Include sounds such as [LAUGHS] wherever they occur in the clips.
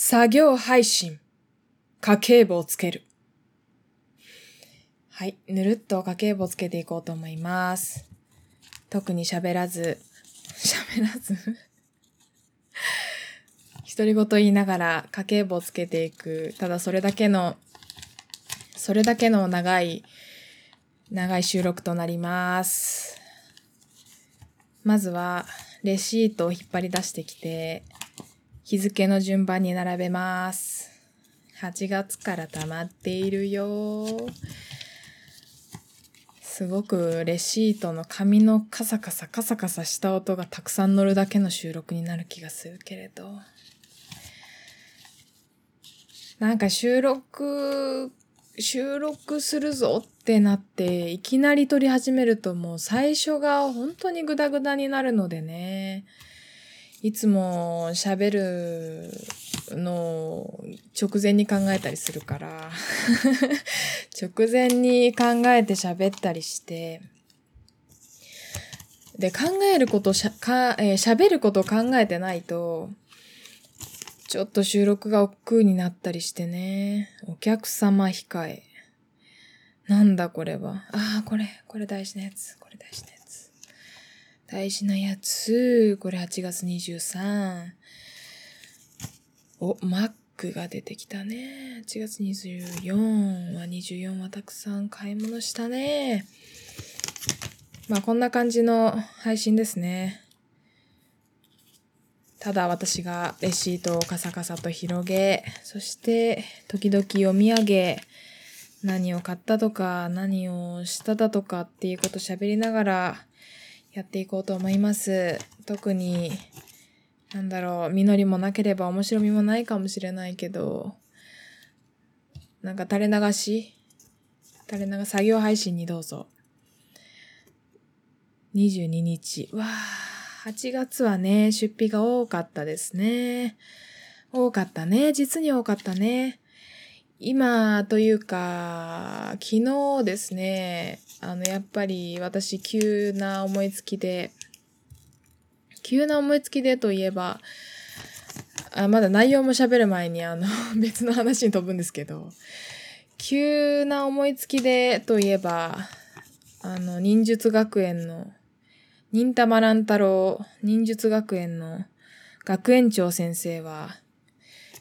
作業配信。家計簿をつける。はい。ぬるっと家計簿をつけていこうと思います。特に喋らず、喋らず？独り言言いながら家計簿をつけていく。ただそれだけの、それだけの長い、長い収録となります。まずは、レシートを引っ張り出してきて、日付の順番に並べます。8月から溜まっているよ。すごくレシートの紙のカサカサカサカサした音がたくさん乗るだけの収録になる気がするけれど。なんか収録、収録するぞってなって、いきなり撮り始めるともう最初が本当にグダグダになるのでね。いつも喋るの直前に考えたりするから、[LAUGHS] 直前に考えて喋ったりして、で、考えることしゃ、か、えー喋ることを考えてないと、ちょっと収録が億劫になったりしてね、お客様控え。なんだこれは。ああ、これ、これ大事なやつ、これ大事なやつ。大事なやつ。これ8月23。お、マックが出てきたね。8月24は24はたくさん買い物したね。まあこんな感じの配信ですね。ただ私がレシートをカサカサと広げ、そして時々読み上げ、何を買ったとか、何をしただとかっていうこと喋りながら、やっていこうと思います。特に、なんだろう、実りもなければ面白みもないかもしれないけど、なんか垂れ流し垂れ流作業配信にどうぞ。22日。わあ、8月はね、出費が多かったですね。多かったね。実に多かったね。今というか、昨日ですね、あの、やっぱり私急な思いつきで、急な思いつきでといえば、あまだ内容も喋る前にあの、[LAUGHS] 別の話に飛ぶんですけど、急な思いつきでといえば、あの、忍術学園の、忍たま乱太郎忍術学園の学園長先生は、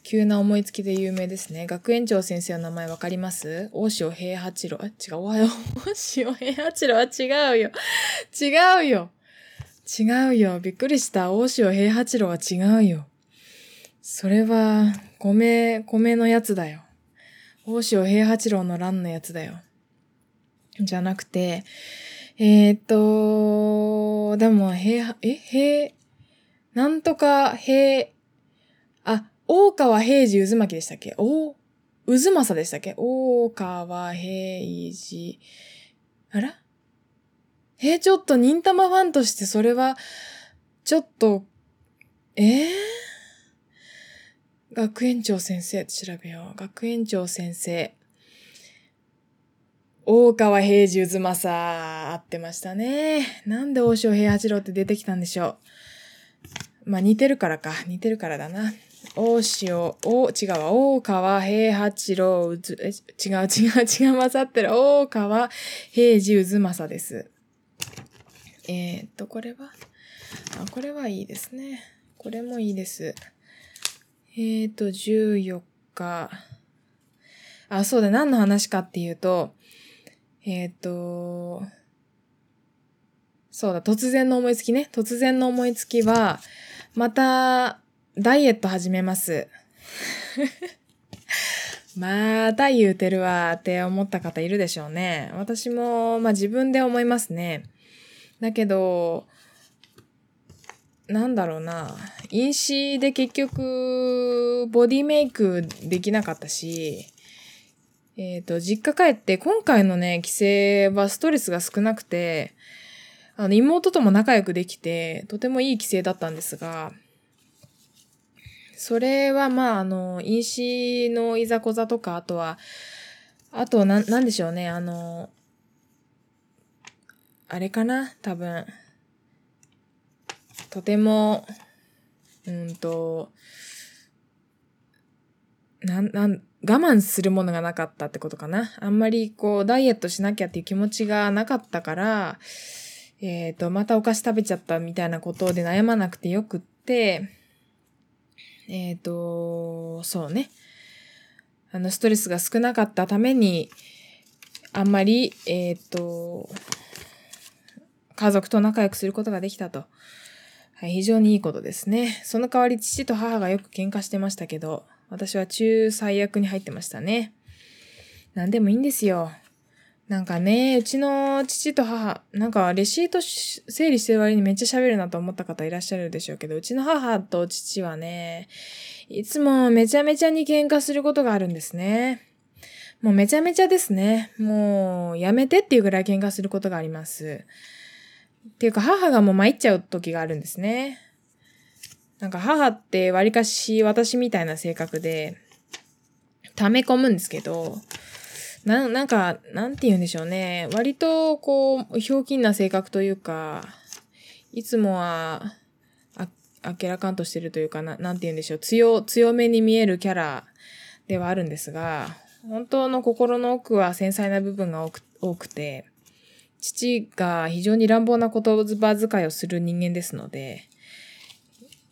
急な思いつきで有名ですね。学園長先生の名前わかります？大塩平八郎？あ、違う、おはよ。大塩平八郎は違うよ。違うよ。違うよ。びっくりした。大塩平八郎は違うよ。それは、米、米のやつだよ。大塩平八郎の乱のやつだよ。じゃなくて、えー、っと、でも、平、え、平、なんとか、平、大川平治渦巻きでしたっけ？お、渦政でしたっけ？大川平治、あら？えー、ちょっと忍たまファンとしてそれは、ちょっと、えー、学園長先生って調べよう。学園長先生。大川平治渦政、合ってましたね。なんで大塩平八郎って出てきたんでしょう。まあ似てるからか。似てるからだな。大塩、お、違う。大川平八郎、うず、え、違う [LAUGHS] 違う違う混ざってる。大川平治渦政です。えー、っと、これは？あ、これはいいですね。これもいいです。えー、っと、14日。あ、そうだ、何の話かっていうと、えー、っと、そうだ、突然の思いつきね。突然の思いつきは、また、ダイエット始めます。[LAUGHS] また言うてるわって思った方いるでしょうね。私も、まあ自分で思いますね。だけど、なんだろうな。飲酒で結局、ボディメイクできなかったし、えっ、と、実家帰って、今回のね、帰省はストレスが少なくて、あの、妹とも仲良くできて、とてもいい帰省だったんですが、それはまあ、あの、飲酒のいざこざとか、あとは、あと、な、なんでしょうね、あの、あれかな多分。とても、うんと、なん、なん、我慢するものがなかったってことかな。あんまりこう、ダイエットしなきゃっていう気持ちがなかったから、えっ、ー、と、またお菓子食べちゃったみたいなことで悩まなくてよくって、えっ、ー、と、そうね。あの、ストレスが少なかったために、あんまり、えっ、ー、と、家族と仲良くすることができたと。はい、非常にいいことですね。その代わり父と母がよく喧嘩してましたけど、私は中最悪に入ってましたね。何でもいいんですよ。なんかね、うちの父と母、なんかレシート整理してる割にめっちゃ喋るなと思った方いらっしゃるでしょうけど、うちの母と父はね、いつもめちゃめちゃに喧嘩することがあるんですね。もうめちゃめちゃですね。もうやめてっていうぐらい喧嘩することがあります。っていうか母がもう参っちゃう時があるんですね。なんか母って割かし私みたいな性格で、溜め込むんですけど、な、なんか、なんて言うんでしょうね。割と、こう、ひょうきんな性格というか、いつもは、あ、あけらかんとしてるというかな、なんて言うんでしょう。強、強めに見えるキャラではあるんですが、本当の心の奥は繊細な部分が多く多くて、父が非常に乱暴な言葉遣いをする人間ですので、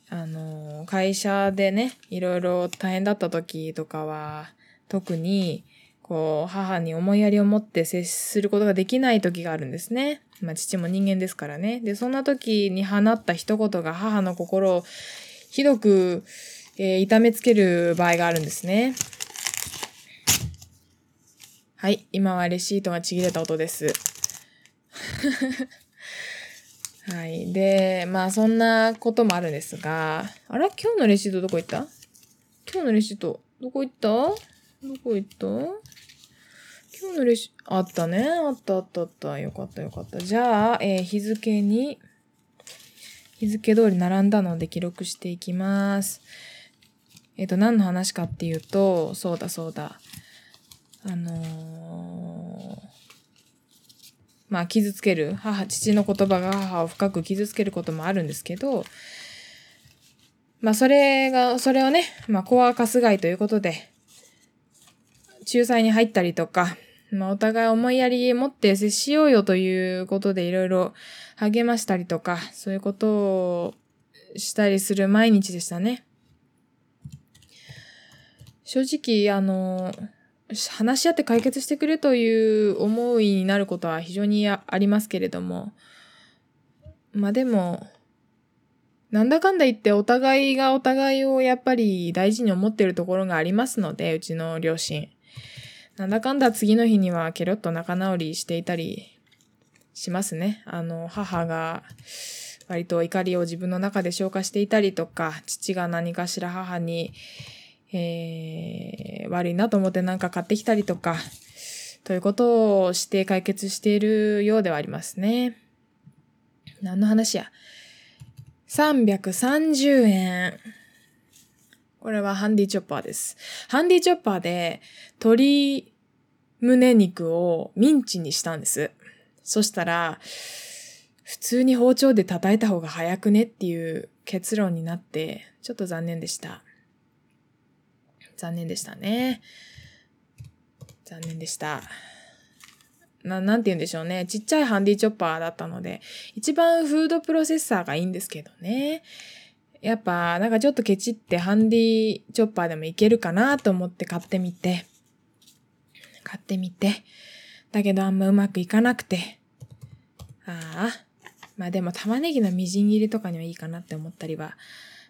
あの、会社でね、いろいろ大変だった時とかは、特に、こう、母に思いやりを持って接することができない時があるんですね。まあ、父も人間ですからね。で、そんな時に放った一言が母の心をひどく、えー、痛めつける場合があるんですね。はい。今はレシートがちぎれた音です。[LAUGHS] はい。で、まあそんなこともあるんですが、あら今日のレシートどこ行った？今日のレシートどこ行った？どこ行った？今日のレシ、あったね。あったあったあった。よかったよかった。じゃあ、えー、日付に、日付通り並んだので記録していきます。えっ、ー、と、何の話かっていうと、そうだそうだ。あのー、まあ、傷つける。母、父の言葉が母を深く傷つけることもあるんですけど、まあ、それが、それをね、まあ、コアカスガイということで、仲裁に入ったりとか、まあ、お互い思いやり持って接しようよということでいろいろ励ましたりとか、そういうことをしたりする毎日でしたね。正直、あの、話し合って解決してくれという思いになることは非常にありますけれども、まあでも、なんだかんだ言ってお互いがお互いをやっぱり大事に思っているところがありますので、うちの両親。なんだかんだ次の日にはケロッと仲直りしていたりしますね。あの、母が割と怒りを自分の中で消化していたりとか、父が何かしら母に、えー、悪いなと思って何か買ってきたりとか、ということをして解決しているようではありますね。何の話や。330円。これはハンディチョッパーです。ハンディチョッパーで鶏胸肉をミンチにしたんです。そしたら、普通に包丁で叩いた方が早くねっていう結論になって、ちょっと残念でした。残念でしたね。残念でした。な、なんて言うんでしょうね。ちっちゃいハンディチョッパーだったので、一番フードプロセッサーがいいんですけどね。やっぱ、なんかちょっとケチってハンディチョッパーでもいけるかなと思って買ってみて、買ってみて、だけどあんまうまくいかなくて、ああ、まあでも玉ねぎのみじん切りとかにはいいかなって思ったりは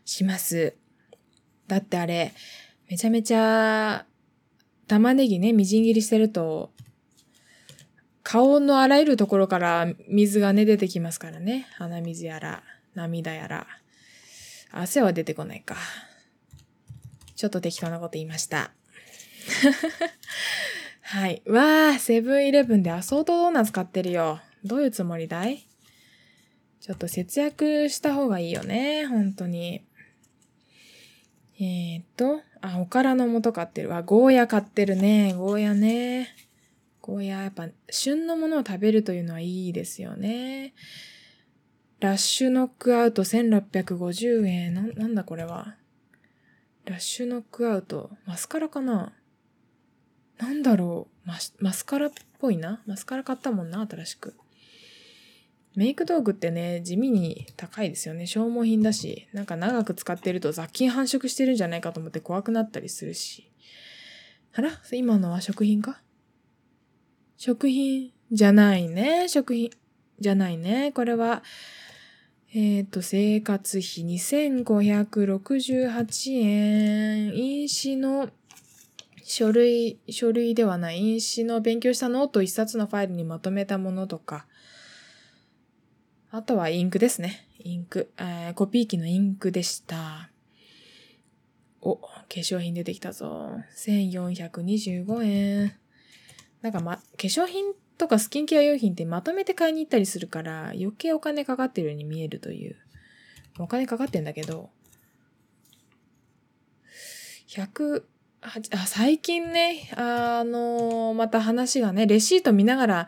します。だってあれ、めちゃめちゃ、玉ねぎね、みじん切りしてると、顔のあらゆるところから水がね、出てきますからね。鼻水やら、涙やら。汗は出てこないか。ちょっと適当なこと言いました。[LAUGHS] はい。わあ、セブンイレブンでアソートドーナツ買ってるよ。どういうつもりだい？ちょっと節約した方がいいよね。本当に。えー、っと、あ、おからの素買ってるわ。ゴーヤ買ってるね。ゴーヤね。ゴーヤ、やっぱ、旬のものを食べるというのはいいですよね。ラッシュノックアウト1650円。な、なんだこれは？ラッシュノックアウト。マスカラかな？なんだろう？ママスカラっぽいな？マスカラ買ったもんな、新しく。メイク道具ってね、地味に高いですよね。消耗品だし、なんか長く使ってると雑菌繁殖してるんじゃないかと思って怖くなったりするし。あら？今のは食品か？食品じゃないね。食品じゃないね。これは、えっ、ー、と、生活費2568円。印紙の書類、書類ではない印紙の勉強したノート一冊のファイルにまとめたものとか、あとはインクですね。インク。えー、コピー機のインクでした。お、化粧品出てきたぞ。1425円。なんかま、化粧品っとかスキンケア用品ってまとめて買いに行ったりするから余計お金かかってるように見えるという。お金かかってんだけど、100、あ最近ね、あのまた話がね、レシート見ながら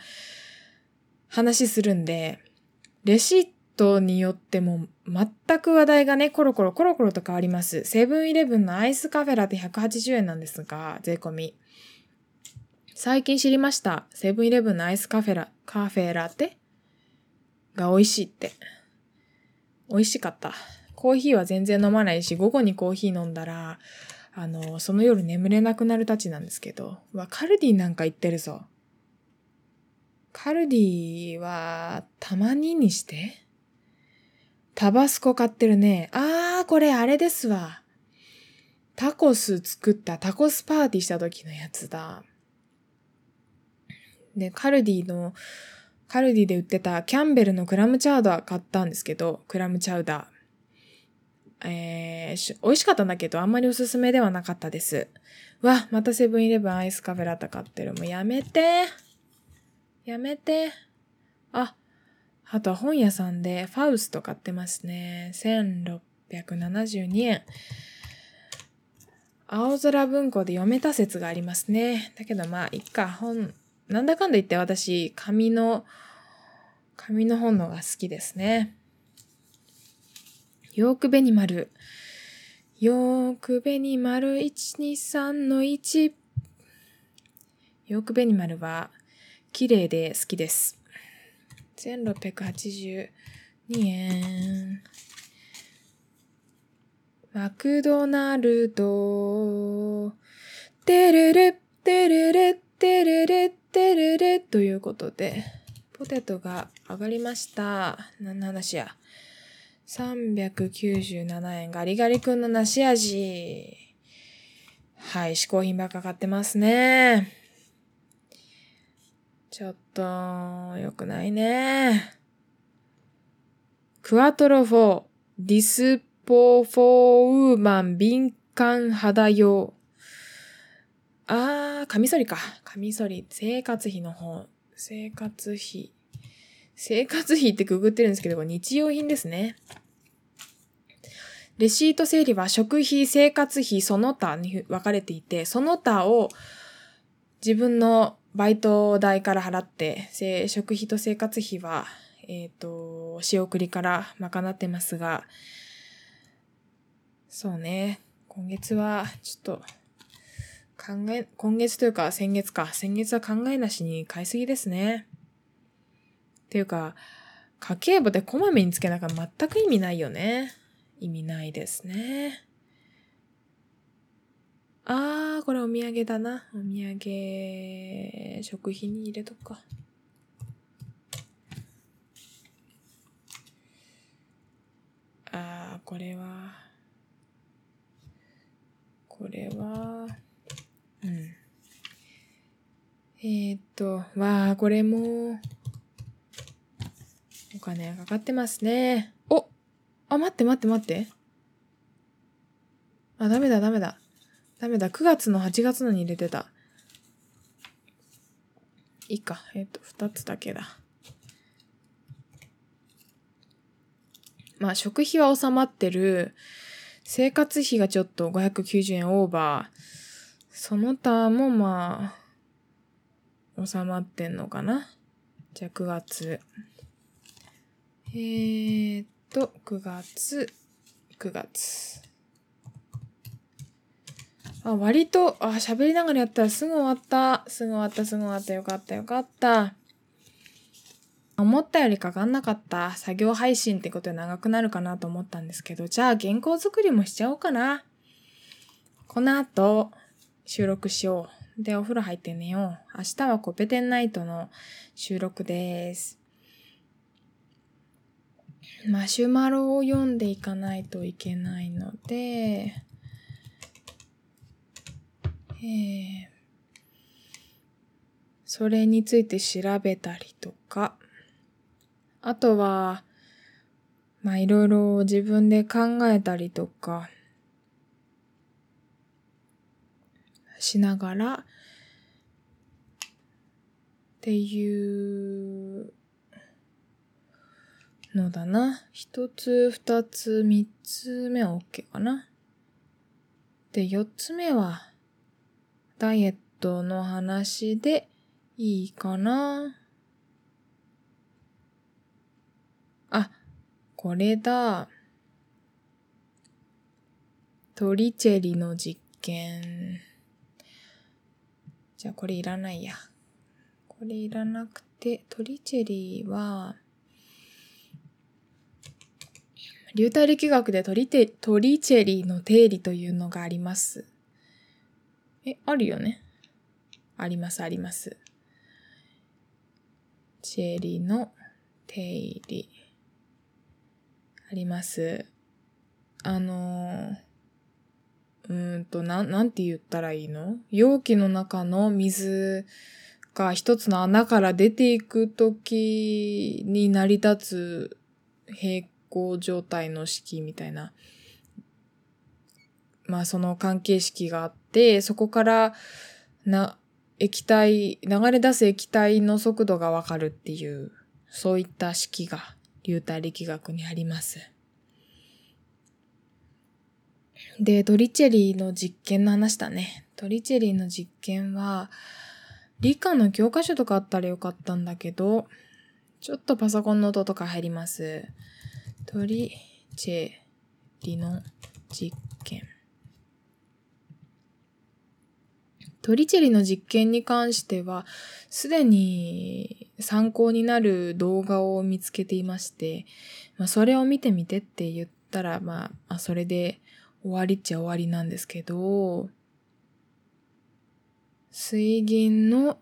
話するんで、レシートによっても全く話題がね、コロコロコロコロと変わります。セブンイレブンのアイスカフェラテ180円なんですが、税込み。最近知りました。セブンイレブンのアイスカフェラ、カフェラテ？が美味しいって。美味しかった。コーヒーは全然飲まないし、午後にコーヒー飲んだら、あの、その夜眠れなくなるたちなんですけど、わ、カルディなんか行ってるぞ。カルディは、たまににしてタバスコ買ってるね。あー、これあれですわ。タコス作ったタコスパーティーした時のやつだ。で、カルディの、カルディで売ってたキャンベルのクラムチャウダー買ったんですけど、クラムチャウダー。えー、美味しかったんだけど、あんまりおすすめではなかったです。わ、またセブンイレブンアイスカフェラタ買ってる。もうやめて。やめて。あ、あとは本屋さんでファウスト買ってますね。1672円。青空文庫で読めた説がありますね。だけどまあ、いっか、本、なんだかんだ言って私、紙の、紙の本のが好きですね。ヨークベニマル。ヨークベニマル123の1。ヨークベニマルは、綺麗で好きです。1682円。マクドナルド。てるる、てるる、てるる、てるる、ということで、ポテトが上がりました。何の話や。397円。ガリガリ君の梨味。はい、嗜好品ばっか買ってますね。ちょっと、良くないね。クワトロフォー、ディスポ for Woman 敏感肌用。あー、カミソリか。カミソリ。生活費の方。生活費。生活費ってググってるんですけど、日用品ですね。レシート整理は食費、生活費、その他に分かれていて、その他を自分のバイト代から払って、食費と生活費は、えっ、ー、と、仕送りから賄ってますが、そうね、今月はちょっと、考え、今月というか先月か、先月は考えなしに買いすぎですね。っていうか、家計簿でこまめにつけなきゃ全く意味ないよね。意味ないですね。あー、これお土産だな。お土産、食費に入れとくか。あー、これは、これは、うん。えー、っと、わー、これも、お金かかってますね。おあ、待って待って待って。あ、ダメだダメだ。ダメだ。9月の8月のに入れてた。いいか。えっ、と、2つだけだ。まあ、食費は収まってる。生活費がちょっと590円オーバー。その他もまあ、収まってんのかな？じゃあ9月。えー、っと、9月、9月。あ、割と、あ、喋りながらやったらすぐ終わった。すぐ終わった、すぐ終わった。よかった、よかった。思ったよりかかんなかった。作業配信ってことで長くなるかなと思ったんですけど、じゃあ原稿作りもしちゃおうかな。この後、収録しよう。で、お風呂入って寝よう。明日はコペテンナイトの収録です。マシュマロを読んでいかないといけないので、えー、それについて調べたりとか、あとは、まあいろいろ自分で考えたりとか、しながら、っていうのだな。一つ、二つ、三つ目は OK かな。で、四つ目は、ダイエットの話でいいかな。あ、これだ。トリチェリの実験。ゃあこれいらないや。これいらなくて、トリチェリーは、流体力学でトリテトリチェリーの定理というのがあります。え、あるよねあります、あります。チェリーの定理。あります。あのうんと、なん、なんて言ったらいいの？容器の中の水が一つの穴から出ていくときに成り立つ平行状態の式みたいなまあその関係式があって、そこからな、液体、流れ出す液体の速度がわかるっていう、そういった式が流体力学にあります。で、トリチェリーの実験の話だね。トリチェリーの実験は、理科の教科書とかあったらよかったんだけど、ちょっとパソコンの音とか入ります。トリチェリの実験。トリチェリの実験に関しては、すでに参考になる動画を見つけていまして、まあ、それを見てみてって言ったら、まあ、それで終わりっちゃ終わりなんですけど、水銀の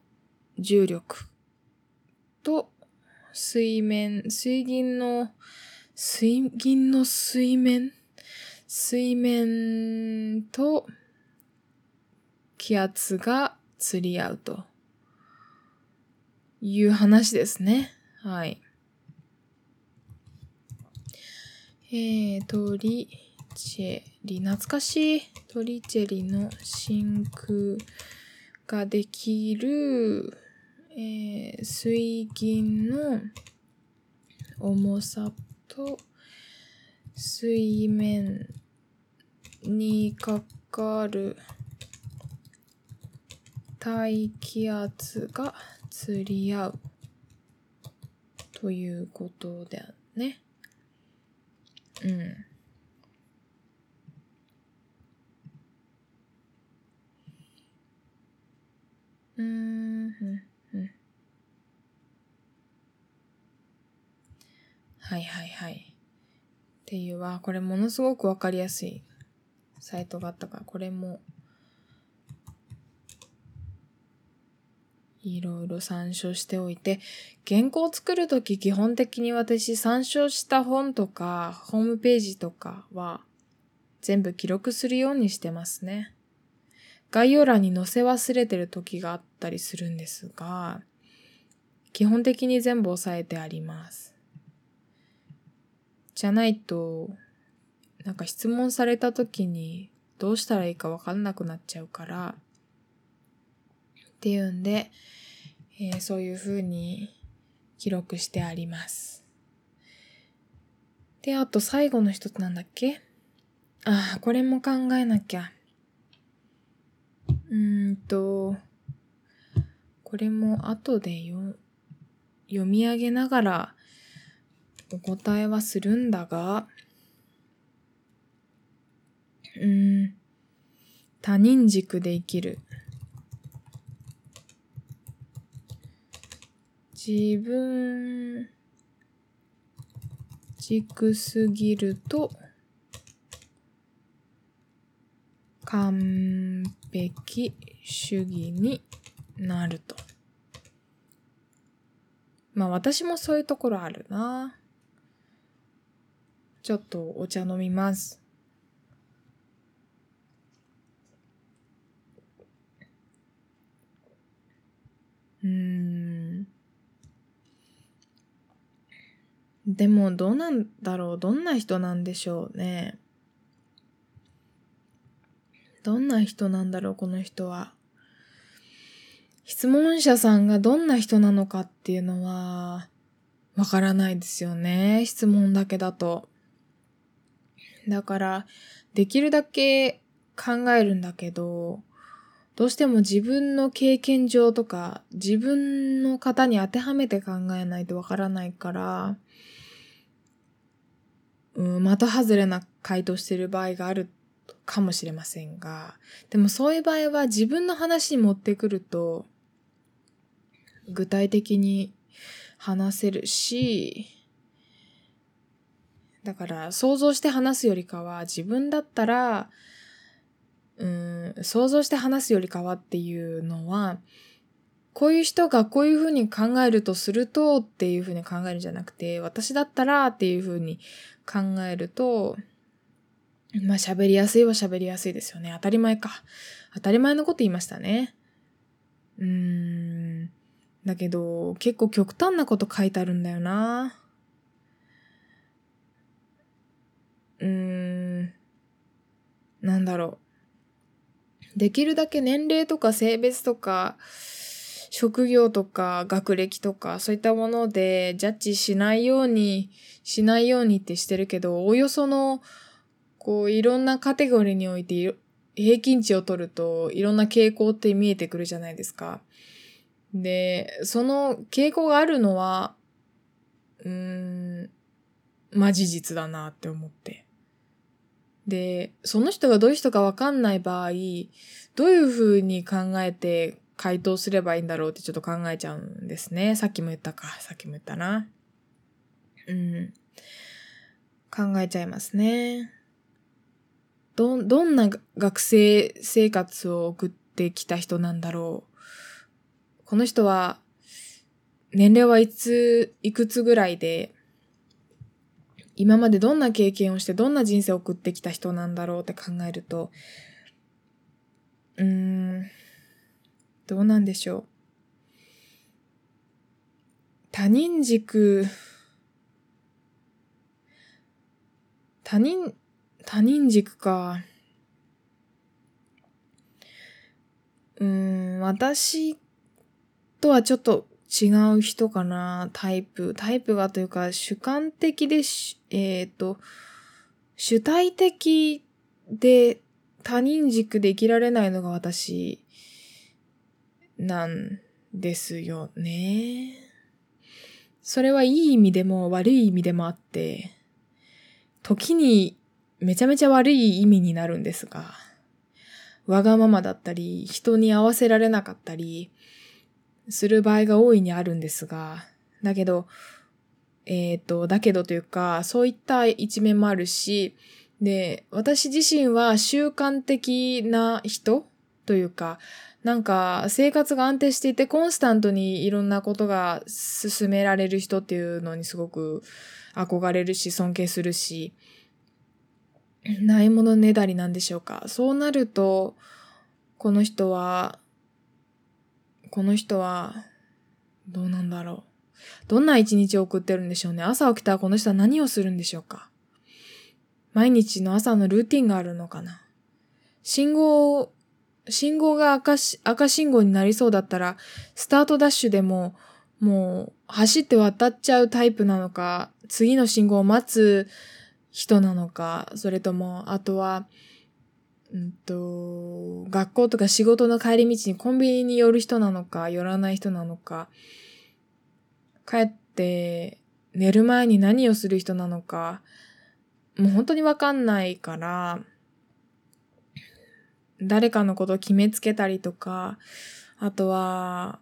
重力と水面、水銀の、水銀の水面水面と気圧が釣り合うという話ですね。はい。えー、トリチェリ、懐かしい。トリチェリの真空ができる、えー、水銀の重さと水面にかかる大気圧が釣り合うということだね。うん。うん、うん、はいはいはい。っていうは、これものすごくわかりやすいサイトがあったから、これもいろいろ参照しておいて、原稿を作るとき基本的に私参照した本とかホームページとかは全部記録するようにしてますね。概要欄に載せ忘れてる時があったりするんですが、基本的に全部押さえてあります。じゃないと、なんか質問された時にどうしたらいいかわかんなくなっちゃうから、っていうんで、えー、そういうふうに記録してあります。で、あと最後の一つなんだっけ？ああ、これも考えなきゃ。うんと、これも後で読み上げながらお答えはするんだが、うん他人軸で生きる。自分軸すぎると完璧主義になると。まあ私もそういうところあるな。ちょっとお茶飲みます。うん。でもどうなんだろうどんな人なんでしょうね。どんな人なんだろうこの人は。質問者さんがどんな人なのかっていうのは、わからないですよね。質問だけだと。だから、できるだけ考えるんだけど、どうしても自分の経験上とか、自分の方に当てはめて考えないとわからないから、うん、的外れな回答してる場合があるかもしれませんが、でもそういう場合は自分の話に持ってくると、具体的に話せるし、だから想像して話すよりかは自分だったら、うん、想像して話すよりかはっていうのは、こういう人がこういうふうに考えるとするとっていうふうに考えるんじゃなくて、私だったらっていうふうに考えると、まあ喋りやすいは喋りやすいですよね。当たり前か。当たり前のこと言いましたね。うーん。だけど、結構極端なこと書いてあるんだよな。うーん。なんだろう。できるだけ年齢とか性別とか、職業とか学歴とかそういったものでジャッジしないように、しないようにってしてるけど、およその、こういろんなカテゴリーにおいて平均値を取るといろんな傾向って見えてくるじゃないですか。で、その傾向があるのは、うーん、ま事実だなって思って。で、その人がどういう人かわかんない場合、どういうふうに考えて回答すればいいんだろうってちょっと考えちゃうんですね。さっきも言ったか。さっきも言ったな。うん。考えちゃいますね。ど、どんな学生生活を送ってきた人なんだろう。この人は、年齢はいつ、いくつぐらいで、今までどんな経験をしてどんな人生を送ってきた人なんだろうって考えると、うーん、どうなんでしょう。他人軸、他人、他人軸か。うん、私とはちょっと違う人かな、タイプ。タイプがというか、主観的でし、えっ、ー、と、主体的で他人軸で生きられないのが私なんですよね。それはいい意味でも悪い意味でもあって、時にめちゃめちゃ悪い意味になるんですが、わがままだったり、人に合わせられなかったり、する場合が大いにあるんですが、だけど、えっ、ー、と、だけどというか、そういった一面もあるし、で、私自身は習慣的な人というか、なんか生活が安定していてコンスタントにいろんなことが進められる人っていうのにすごく憧れるし尊敬するし、ないものねだりなんでしょうか。そうなると、この人はこの人は、どうなんだろう。どんな一日を送ってるんでしょうね。朝起きたらこの人は何をするんでしょうか。毎日の朝のルーティンがあるのかな。信号、信号が赤し赤信号になりそうだったら、スタートダッシュでも、もう走って渡っちゃうタイプなのか、次の信号を待つ人なのか、それとも、あとは、うんと、学校とか仕事の帰り道にコンビニに寄る人なのか、寄らない人なのか、帰って寝る前に何をする人なのか、もう本当にわかんないから、誰かのことを決めつけたりとか、あとは、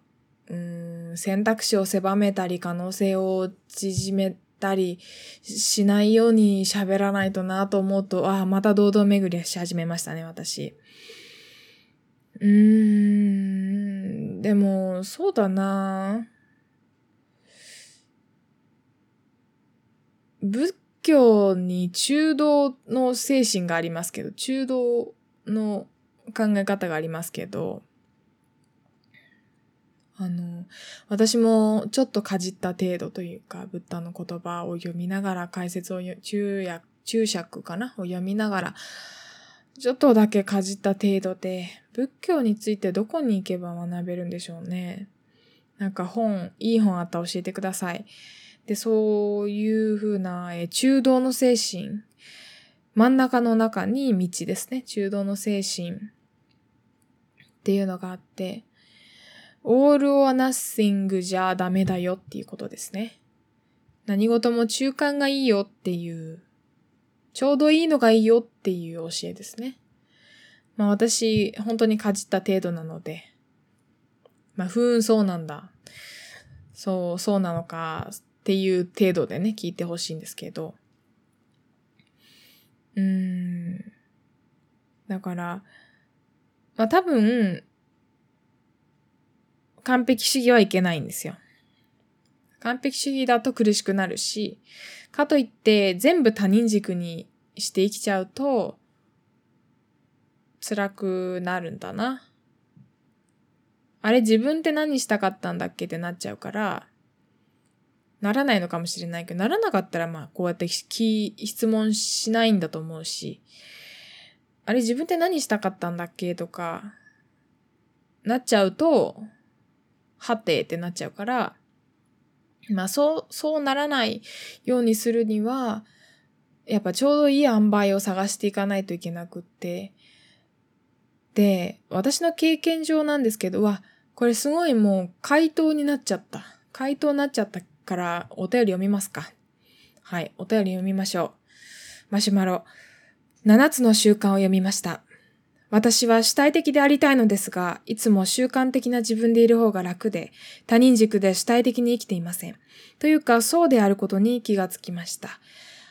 うん、選択肢を狭めたり、可能性を縮めたりしないように喋らないとなと思うと、ああ、また堂々巡りし始めましたね、私。うーん、でも、そうだな仏教に中道の精神がありますけど、中道の考え方がありますけど、あの、私もちょっとかじった程度というか、ブッダの言葉を読みながら、解説を中訳、注釈かな？を読みながら、ちょっとだけかじった程度で、仏教についてどこに行けば学べるんでしょうね？なんか本、いい本あったら教えてください。で、そういうふうな、え中道の精神、真ん中の中に道ですね。中道の精神っていうのがあって、all or nothing じゃダメだよっていうことですね。何事も中間がいいよっていう、ちょうどいいのがいいよっていう教えですね。まあ私、本当にかじった程度なので、まあ、ふーん、そうなんだ。そう、そうなのかっていう程度でね、聞いてほしいんですけど。うーん。だから、まあ多分、完璧主義はいけないんですよ。完璧主義だと苦しくなるし、かといって全部他人軸にして生きちゃうと辛くなるんだな。あれ自分って何したかったんだっけってなっちゃうから、ならないのかもしれないけど、ならなかったらまあこうやって質問しないんだと思うし、あれ自分って何したかったんだっけとか、なっちゃうと、はてってなっちゃうから、まあそう、そうならないようにするには、やっぱちょうどいい塩梅を探していかないといけなくって、で、私の経験上なんですけど、わ、これすごいもう回答になっちゃった。回答になっちゃったからお便り読みますか。はい、お便り読みましょう。マシュマロ。7つの習慣を読みました。私は主体的でありたいのですが、いつも習慣的な自分でいる方が楽で、他人軸で主体的に生きていません。というか、そうであることに気がつきました。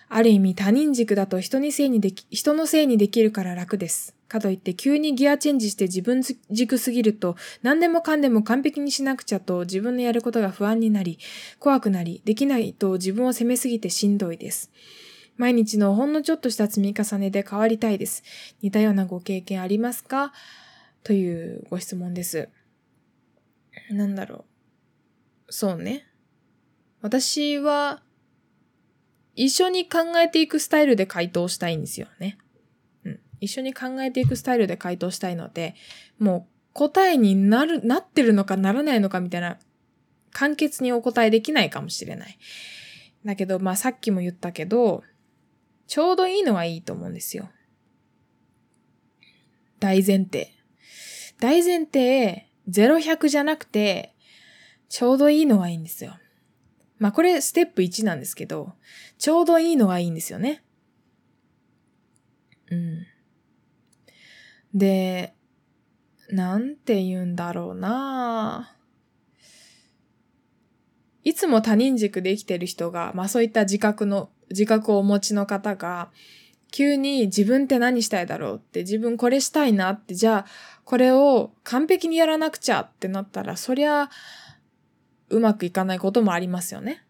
ある意味他人軸だと人にせいにでき、人のせいにできるから楽です。かといって急にギアチェンジして自分軸すぎると何でもかんでも完璧にしなくちゃと自分のやることが不安になり、怖くなり、できないと自分を責めすぎてしんどいです。毎日のほんのちょっとした積み重ねで変わりたいです。似たようなご経験ありますか？というご質問です。なんだろう。そうね。私は、一緒に考えていくスタイルで回答したいんですよね。うん一緒に考えていくスタイルで回答したいので、もう答えになる、なってるのかならないのかみたいな、簡潔にお答えできないかもしれない。だけど、まあさっきも言ったけど、ちょうどいいのはいいと思うんですよ。大前提。大前提、0100じゃなくて、ちょうどいいのはいいんですよ。まあこれステップ1なんですけど、ちょうどいいのはいいんですよね。うん。で、なんて言うんだろうないつも他人軸で生きてる人が、まあそういった自覚の、自覚をお持ちの方が、急に自分って何したいだろうって自分これしたいなってじゃあこれを完璧にやらなくちゃってなったらそりゃうまくいかないこともありますよね。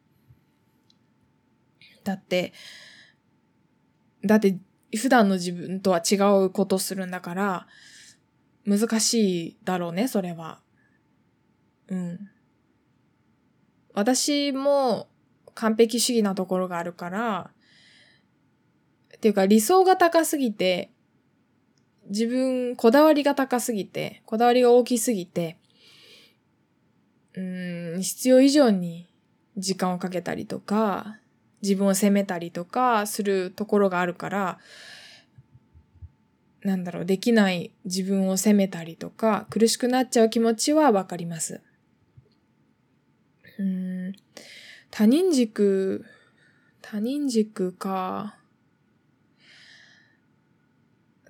だってだって普段の自分とは違うことするんだから、難しいだろうね、それは。うん。私も完璧主義なところがあるから、っていうか理想が高すぎて、自分、こだわりが高すぎて、こだわりが大きすぎて、うん、必要以上に時間をかけたりとか、自分を責めたりとかするところがあるから、なんだろう、できない自分を責めたりとか、苦しくなっちゃう気持ちはわかります。うん、他人軸、他人軸か。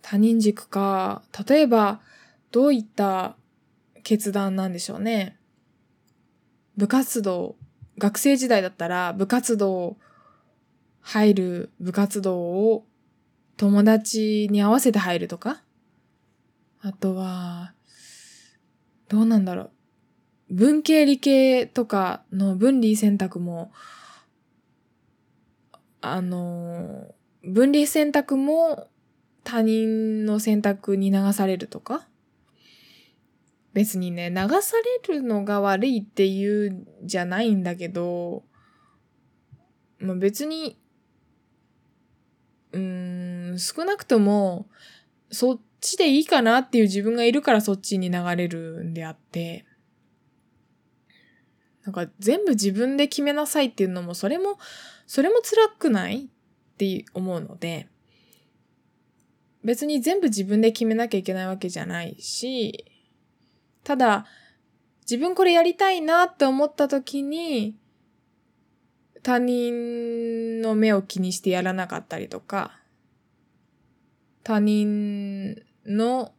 他人軸か。例えば、どういった決断なんでしょうね。部活動、学生時代だったら部活動入る部活動を友達に合わせて入るとかあとは、どうなんだろう。文系理系とかの分離選択も、あの、分離選択も他人の選択に流されるとか？別にね、流されるのが悪いっていうじゃないんだけど、まあ、別に、うーん、少なくとも、そっちでいいかなっていう自分がいるからそっちに流れるんであって、なんか全部自分で決めなさいっていうのも、それも、それも辛くないって思うので、別に全部自分で決めなきゃいけないわけじゃないし、ただ、自分これやりたいなって思った時に、他人の目を気にしてやらなかったりとか、他人の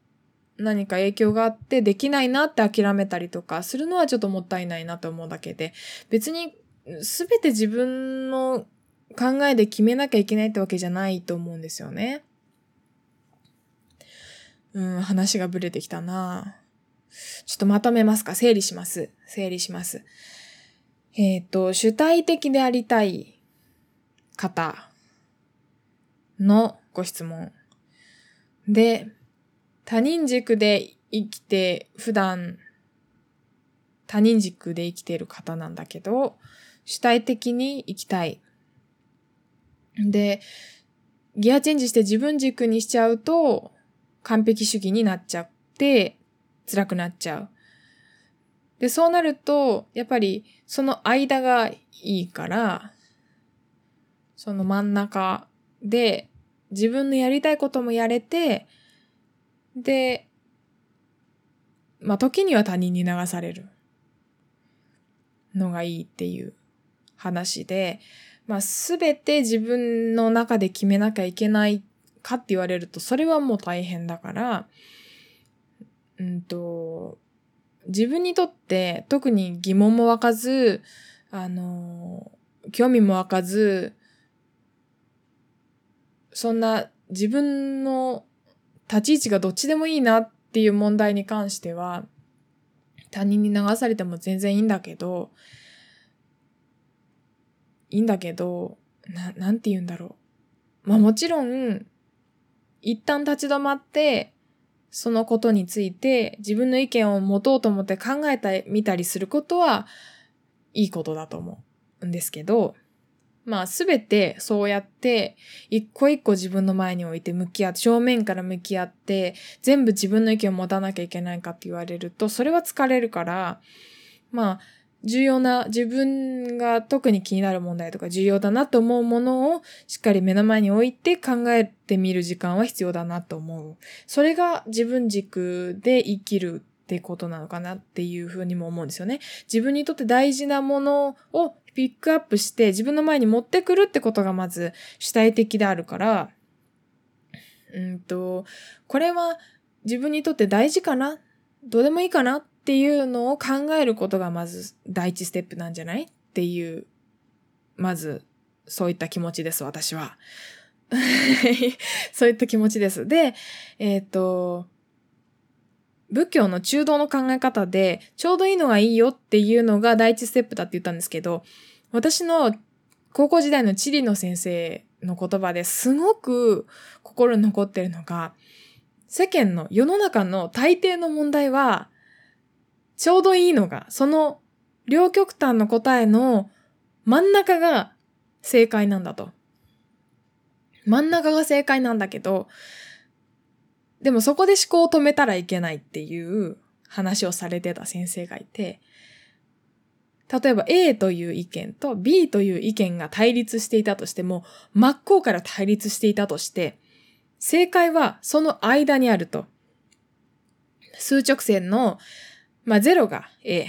何か影響があってできないなって諦めたりとかするのはちょっともったいないなと思うだけで、別に全て自分の考えで決めなきゃいけないってわけじゃないと思うんですよね。うん、話がぶれてきたなちょっとまとめますか？整理します。整理します。えっ、ー、と、主体的でありたい方のご質問。で、他人軸で生きて、普段他人軸で生きている方なんだけど、主体的に生きたい。で、ギアチェンジして自分軸にしちゃうと、完璧主義になっちゃって、辛くなっちゃう。で、そうなると、やっぱりその間がいいから、その真ん中で自分のやりたいこともやれて、で、まあ時には他人に流されるのがいいっていう話で、まあすべて自分の中で決めなきゃいけないかって言われると、それはもう大変だから、うんと、自分にとって特に疑問も湧かず、あの、興味も湧かず、そんな自分の立ち位置がどっちでもいいなっていう問題に関しては、他人に流されても全然いいんだけど、いいんだけど、な、なんて言うんだろう。まあもちろん、一旦立ち止まって、そのことについて自分の意見を持とうと思って考えたみたりすることはいいことだと思うんですけど、まあすべてそうやって一個一個自分の前に置いて向き合って、正面から向き合って全部自分の意見を持たなきゃいけないかって言われると、それは疲れるから、まあ重要な自分が特に気になる問題とか重要だなと思うものをしっかり目の前に置いて考えてみる時間は必要だなと思う。それが自分軸で生きるってことなのかなっていうふうにも思うんですよね。自分にとって大事なものをピックアップして自分の前に持ってくるってことがまず主体的であるから、うんと、これは自分にとって大事かな？どうでもいいかなっていうのを考えることがまず第一ステップなんじゃないっていう、まずそういった気持ちです、私は。[LAUGHS] そういった気持ちです。で、えっ、ー、と、仏教の中道の考え方で、ちょうどいいのがいいよっていうのが第一ステップだって言ったんですけど、私の高校時代の地理の先生の言葉ですごく心に残ってるのが、世間の世の中の大抵の問題は、ちょうどいいのが、その両極端の答えの真ん中が正解なんだと。真ん中が正解なんだけど、でもそこで思考を止めたらいけないっていう話をされてた先生がいて、例えば A という意見と B という意見が対立していたとしても、真っ向から対立していたとして、正解はその間にあると。数直線のまあ、0が A、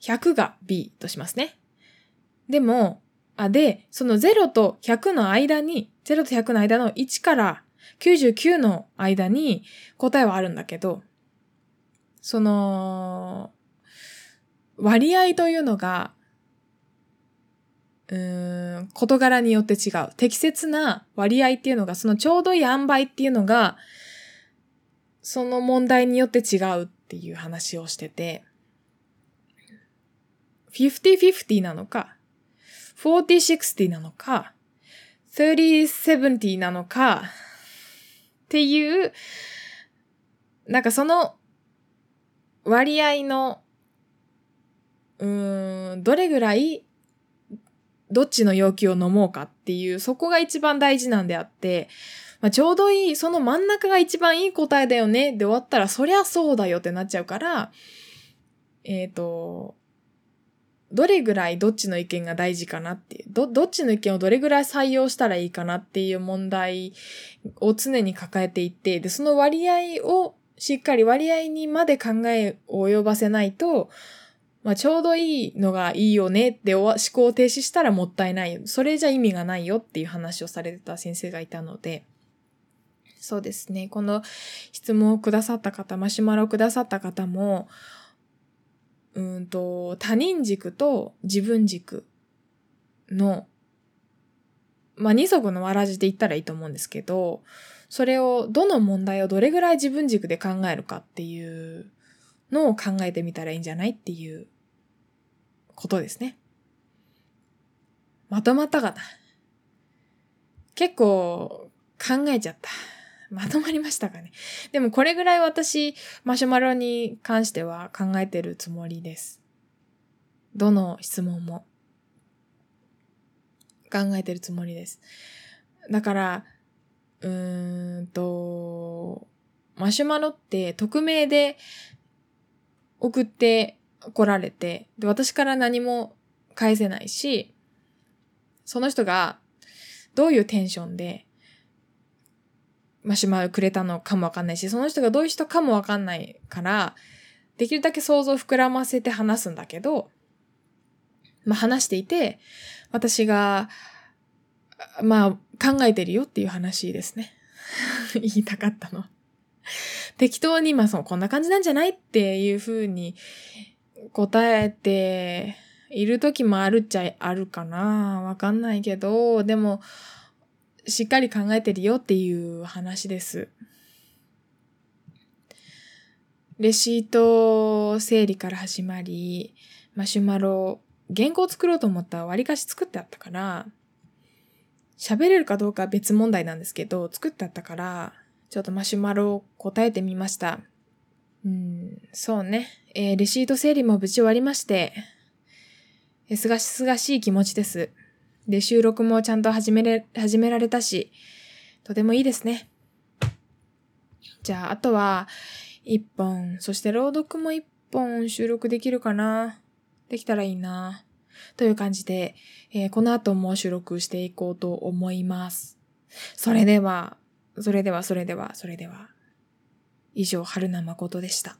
100が B としますね。でも、あ、で、その0と100の間に、0と100の間の1から99の間に答えはあるんだけど、その、割合というのが、うーん、事柄によって違う。適切な割合っていうのが、そのちょうどいい塩梅っていうのが、その問題によって違うっていう話をしてて、50-50なのか、40-60なのか、30-70なのか、っていう、なんかその割合の、うーん、どれぐらいどっちの要求を飲もうかっていう、そこが一番大事なんであって、まあ、ちょうどいい、その真ん中が一番いい答えだよねで終わったら、そりゃそうだよってなっちゃうから、えっ、ー、と、どれぐらいどっちの意見が大事かなっていう、ど、どっちの意見をどれぐらい採用したらいいかなっていう問題を常に抱えていて、で、その割合をしっかり割合にまで考えを及ばせないと、まあ、ちょうどいいのがいいよねって思考停止したらもったいない。それじゃ意味がないよっていう話をされてた先生がいたので、そうですね。この質問をくださった方、マシュマロをくださった方も、うんと、他人軸と自分軸の、まあ、二足のわらじで言ったらいいと思うんですけど、それを、どの問題をどれぐらい自分軸で考えるかっていうのを考えてみたらいいんじゃないっていうことですね。まとまったかな結構考えちゃった。[LAUGHS] まとまりましたかね。でもこれぐらい私、マシュマロに関しては考えてるつもりです。どの質問も考えてるつもりです。だから、うーんと、マシュマロって匿名で送って来られて、で、私から何も返せないし、その人がどういうテンションでマシュマロくれたのかもわかんないし、その人がどういう人かもわかんないから、できるだけ想像を膨らませて話すんだけど、まあ話していて、私が、まあ考えてるよっていう話ですね。[LAUGHS] 言いたかったの。適当に、まあそう、こんな感じなんじゃないっていうふうに答えている時もあるっちゃあるかな。わかんないけど、でも、しっかり考えてるよっていう話です。レシート整理から始まり、マシュマロ、原稿作ろうと思ったら割かし作ってあったから、喋れるかどうかは別問題なんですけど、作ってあったから、ちょっとマシュマロを答えてみました。うん、そうね。えー、レシート整理も無事終わりまして、すがしすがしい気持ちです。で、収録もちゃんと始めれ、始められたし、とてもいいですね。じゃあ、あとは、一本、そして朗読も一本収録できるかな？できたらいいなという感じで、えー、この後も収録していこうと思います。それでは、それでは、それでは、それでは。以上、春名誠でした。